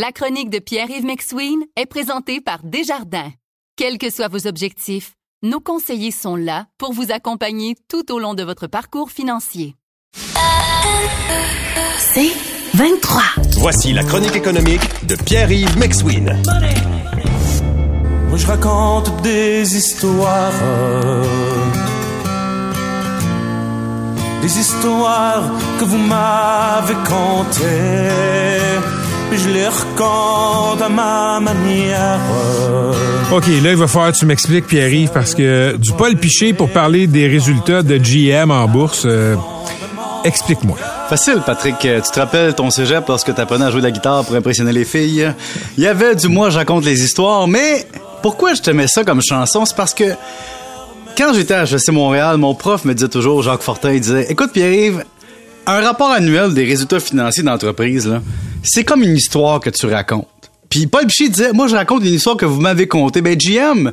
La chronique de Pierre-Yves McSween est présentée par Desjardins. Quels que soient vos objectifs, nos conseillers sont là pour vous accompagner tout au long de votre parcours financier. C'est 23. Voici la chronique économique de Pierre-Yves McSween. Moi je raconte des histoires. Des histoires que vous m'avez contées. Je les raconte à ma manière. OK, là, il va falloir que tu m'expliques, Pierre-Yves, parce que du Paul Piché pour parler des résultats de GM en bourse, euh, explique-moi. Facile, Patrick. Tu te rappelles ton cégep lorsque t'apprenais à jouer de la guitare pour impressionner les filles? Il y avait du moi, je raconte les histoires, mais pourquoi je t'aimais ça comme chanson? C'est parce que quand j'étais à HEC Montréal, mon prof me disait toujours, Jacques Fortin, il disait, écoute Pierre-Yves, un rapport annuel des résultats financiers d'entreprise, c'est comme une histoire que tu racontes. Puis Paul Piché disait, moi je raconte une histoire que vous m'avez contée. Ben GM,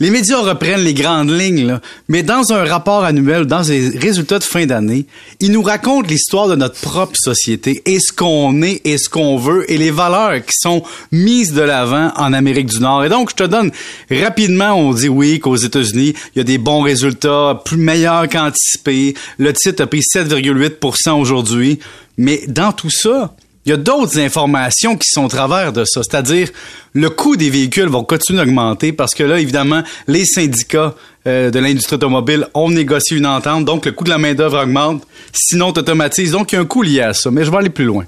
les médias reprennent les grandes lignes, là, mais dans un rapport annuel, dans les résultats de fin d'année, ils nous racontent l'histoire de notre propre société, et ce qu'on est, et ce qu'on veut, et les valeurs qui sont mises de l'avant en Amérique du Nord. Et donc, je te donne rapidement, on dit oui qu'aux États-Unis, il y a des bons résultats, plus meilleurs qu'anticipés. Le titre a pris 7,8% aujourd'hui. Mais dans tout ça, il y a d'autres informations qui sont au travers de ça, c'est-à-dire le coût des véhicules va continuer d'augmenter parce que là, évidemment, les syndicats euh, de l'industrie automobile ont négocié une entente, donc le coût de la main-d'œuvre augmente, sinon t'automatises. Donc, il y a un coût lié à ça, mais je vais aller plus loin.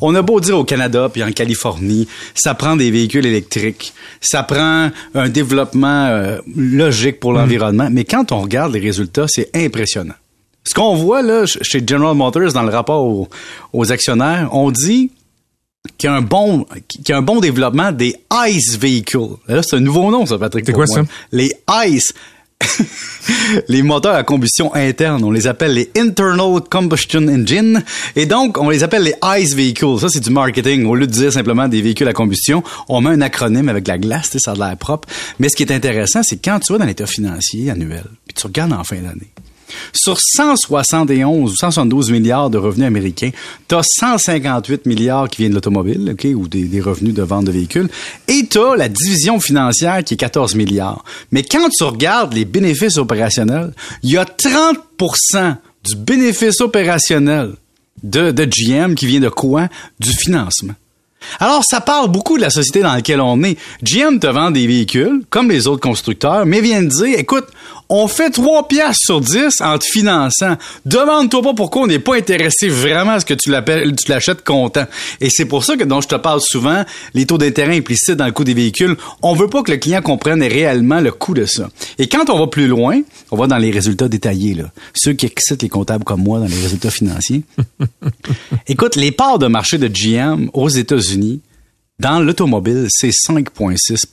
On a beau dire au Canada puis en Californie, ça prend des véhicules électriques, ça prend un développement euh, logique pour l'environnement, mais quand on regarde les résultats, c'est impressionnant. Ce qu'on voit là chez General Motors dans le rapport aux, actionnaires, on dit qu'il y a un bon qu'il y a un bon développement des ICE vehicles. Là, c'est un nouveau nom ça Patrick. C'est quoi ça? Les ICE les moteurs à combustion interne, on les appelle les Internal Combustion Engine. Et donc, on les appelle les ICE Vehicles. Ça, c'est du marketing. Au lieu de dire simplement des véhicules à combustion, on met un acronyme avec la glace, ça a l'air propre. Mais ce qui est intéressant, c'est quand tu vas dans l'état financier annuel, puis tu regardes en fin d'année, sur 171 ou 172 milliards de revenus américains, tu as 158 milliards qui viennent de l'automobile, OK, ou des, revenus de vente de véhicules, et tu as la division financière qui est 14 milliards. Mais quand tu regardes les bénéfices opérationnels, il y a 30% du bénéfice opérationnel de, GM qui vient de quoi? Du financement. Alors, ça parle beaucoup de la société dans laquelle on est. GM te vend des véhicules, comme les autres constructeurs, mais vient de dire, écoute, on fait 3 piastres sur 10 en te finançant. Demande-toi pas pourquoi on n'est pas intéressé vraiment à ce que tu l'appelles, tu l'achètes content. Et c'est pour ça que dont je te parle souvent, les taux d'intérêt implicites dans le coût des véhicules, on veut pas que le client comprenne réellement le coût de ça. Et quand on va plus loin, on va dans les résultats détaillés, là. Ceux qui excitent les comptables comme moi dans les résultats financiers. Écoute, les parts de marché de GM aux États-Unis, dans l'automobile, c'est 5,6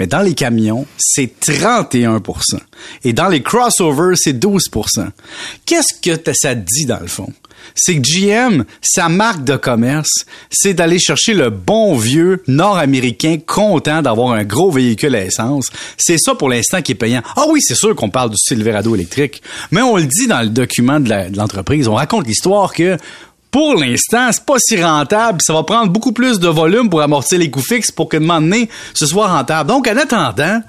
mais dans les camions, c'est 31% Et dans les crossovers, c'est 12% Qu'est-ce que ça dit dans le fond? C'est que GM, sa marque de commerce, c'est d'aller chercher le bon vieux nord-américain content d'avoir un gros véhicule à essence. C'est ça pour l'instant qui est payant. Ah oui, c'est sûr qu'on parle du Silverado électrique, mais on le dit dans le document de l'entreprise. On raconte l'histoire que pour l'instant, c'est pas si rentable. Ça va prendre beaucoup plus de volume pour amortir les coûts fixes pour que demain donné, ce soit rentable. Donc, en attendant,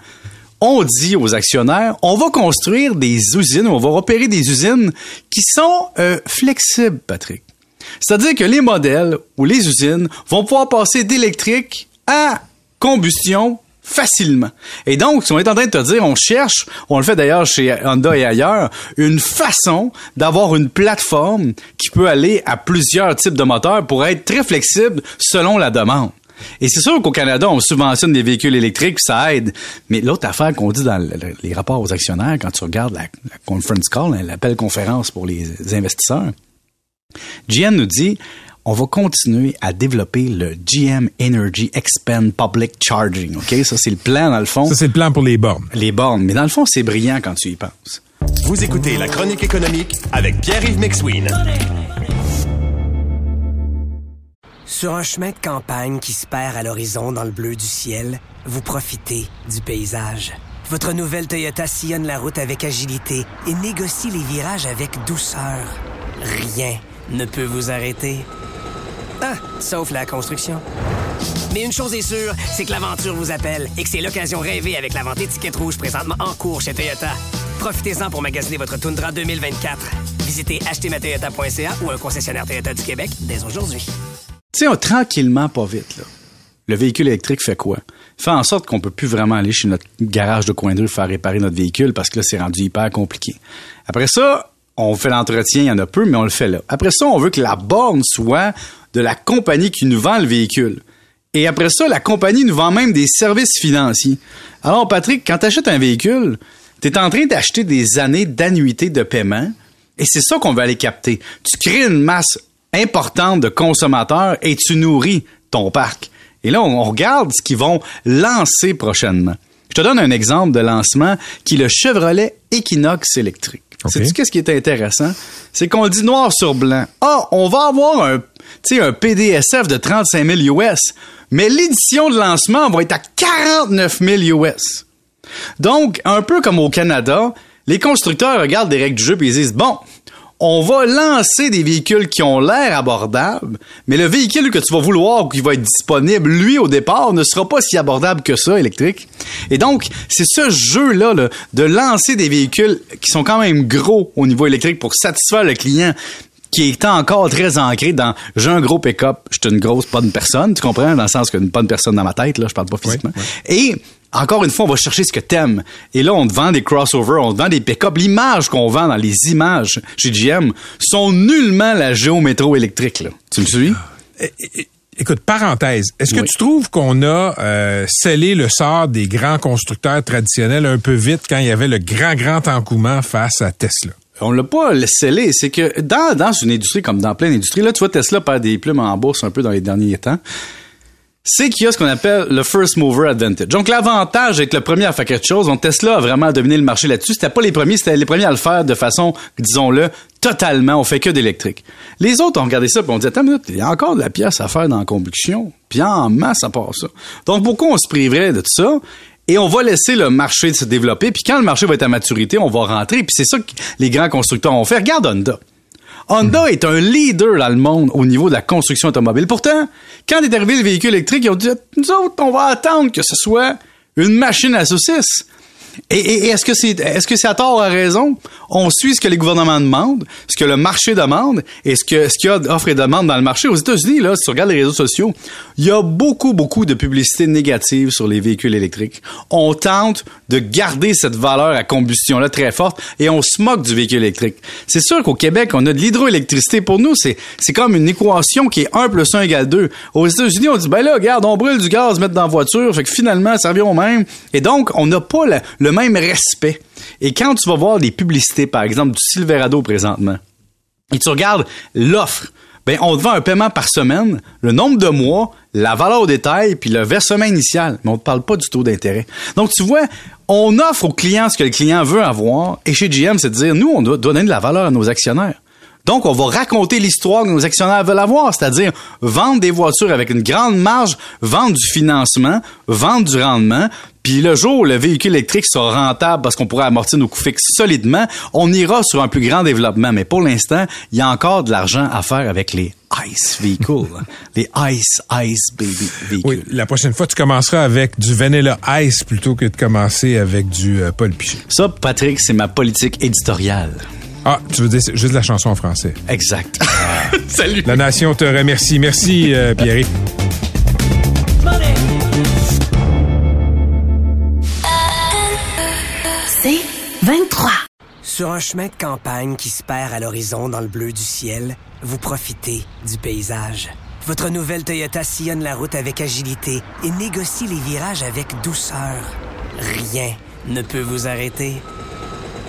on dit aux actionnaires, on va construire des usines, on va opérer des usines qui sont euh, flexibles, Patrick. C'est-à-dire que les modèles ou les usines vont pouvoir passer d'électrique à combustion facilement. Et donc, si on est en train de te dire, on cherche, on le fait d'ailleurs chez Honda et ailleurs, une façon d'avoir une plateforme qui peut aller à plusieurs types de moteurs pour être très flexible selon la demande. Et c'est sûr qu'au Canada, on subventionne des véhicules électriques, ça aide. Mais l'autre affaire qu'on dit dans les rapports aux actionnaires, quand tu regardes la, conference call, hein, l'appel conférence pour les investisseurs, GM nous dit, on va continuer à développer le GM Energy Expand Public Charging. OK? Ça, c'est le plan, dans le fond. Ça, c'est le plan pour les bornes. Les bornes. Mais dans le fond, c'est brillant quand tu y penses. Vous écoutez La Chronique économique avec Pierre-Yves McSween. Sur un chemin de campagne qui se perd à l'horizon dans le bleu du ciel, vous profitez du paysage. Votre nouvelle Toyota sillonne la route avec agilité et négocie les virages avec douceur. Rien ne peut vous arrêter. Ah, sauf la construction. Mais une chose est sûre, c'est que l'aventure vous appelle et que c'est l'occasion rêvée avec la vente étiquette rouge présentement en cours chez Toyota. Profitez-en pour magasiner votre Tundra 2024. Visitez achetermatoyota.ca ou un concessionnaire Toyota du Québec dès aujourd'hui. Tu sais, tranquillement, pas vite, là. Le véhicule électrique fait quoi? Fait en sorte qu'on peut plus vraiment aller chez notre garage de coin de rue faire réparer notre véhicule parce que là, c'est rendu hyper compliqué. Après ça, on fait l'entretien, il y en a peu, mais on le fait là. Après ça, on veut que la borne soit de la compagnie qui nous vend le véhicule. Et après ça, la compagnie nous vend même des services financiers. Alors, Patrick, quand tu achètes un véhicule, tu es en train d'acheter des années d'annuité de paiement et c'est ça qu'on veut aller capter. Tu crées une masse importante de consommateurs et tu nourris ton parc. Et là, on regarde ce qu'ils vont lancer prochainement. Je te donne un exemple de lancement qui est le Chevrolet Equinox électrique. C'est Sais-tu qu'est-ce qui est intéressant? C'est qu'on le dit noir sur blanc. Ah, on va avoir un, un PDSF de 35 000 US, mais l'édition de lancement va être à 49 000 US. Donc, un peu comme au Canada, les constructeurs regardent des règles du jeu et ils disent, bon, on va lancer des véhicules qui ont l'air abordables, mais le véhicule que tu vas vouloir ou qui va être disponible, lui, au départ, ne sera pas si abordable que ça, électrique. Et donc, c'est ce jeu-là, de lancer des véhicules qui sont quand même gros au niveau électrique pour satisfaire le client, qui est encore très ancré dans j'ai un gros pick-up, je suis une grosse bonne personne, tu comprends dans le sens qu'une bonne personne dans ma tête là, je parle pas physiquement. Et encore une fois, on va chercher ce que t'aimes. Et là, on te vend des crossovers, on te vend des pick-up. L'image qu'on vend dans les images chez GM sont nullement la géométro électrique. Là. Tu me suis? Écoute, parenthèse, est-ce que tu trouves qu'on a euh, scellé le sort des grands constructeurs traditionnels un peu vite quand il y avait le grand, grand engouement face à Tesla? On l'a pas scellé, c'est que dans, dans une industrie comme dans plein d'industries, là, tu vois Tesla perd des plumes en bourse un peu dans les derniers temps c'est qu'il y a ce qu'on appelle le first mover advantage. Donc l'avantage d'être le premier à faire quelque chose, donc Tesla a vraiment dominé le marché là-dessus. C'était pas les premiers, c'était les premiers à le faire de façon, disons-le, totalement. On fait que d'électrique. Les autres ont regardé ça et on dit attends une minute, il y a encore de la pièce à faire dans la combustion, puis en masse à part ça. Donc pourquoi on se priverait de tout ça? Et on va laisser le marché se développer. Puis quand le marché va être à maturité, on va rentrer. Puis c'est ça que les grands constructeurs ont fait. Regarde Honda. Honda est un leader dans le monde au niveau de la construction automobile. Pourtant, quand est arrivé le véhicule électrique, ils ont dit, nous autres, on va attendre que ce soit une machine à saucisses. Et, est-ce que c'est est-ce que c'est à tort ou à raison? On suit ce que les gouvernements demandent, ce que le marché demande et ce que ce qu'il y a d'offres et demandes dans le marché. Aux États-Unis, là, si tu regardes les réseaux sociaux, il y a beaucoup beaucoup de publicité négative sur les véhicules électriques. On tente de garder cette valeur à combustion là très forte et on se moque du véhicule électrique. C'est sûr qu'au Québec, on a de l'hydroélectricité pour nous, c'est c'est comme une équation qui est 1 plus 1 égale 2. Aux États-Unis, on dit ben là, regarde, on brûle du gaz, mettre dans la voiture, fait que finalement ça revient au même. Et donc on n'a pas la, le même respect. Et quand tu vas voir des publicités, par exemple, du Silverado présentement, et tu regardes l'offre, ben, on te vend un paiement par semaine, le nombre de mois, la valeur au détail, puis le versement initial. Mais on ne parle pas du taux d'intérêt. Donc, tu vois, on offre au client ce que le client veut avoir. Et chez GM, c'est de dire, nous, on doit donner de la valeur à nos actionnaires. Donc, on va raconter l'histoire que nos actionnaires veulent avoir, c'est-à-dire vendre des voitures avec une grande marge, vendre du financement, vendre du rendement, puis le jour où le véhicule électrique sera rentable parce qu'on pourra amortir nos coûts fixes solidement, on ira sur un plus grand développement. Mais pour l'instant, il y a encore de l'argent à faire avec les ICE vehicles. les ICE, ICE baby véhicules. Oui, la prochaine fois, tu commenceras avec du Vanilla Ice plutôt que de commencer avec du euh, Paul Piché. Ça, Patrick, c'est ma politique éditoriale. Ah, tu veux dire juste la chanson en français. Exact. Salut. La nation te remercie. Merci, euh, Pierre. C'est 23. Sur un chemin de campagne qui se perd à l'horizon dans le bleu du ciel, vous profitez du paysage. Votre nouvelle Toyota sillonne la route avec agilité et négocie les virages avec douceur. Rien ne peut vous arrêter.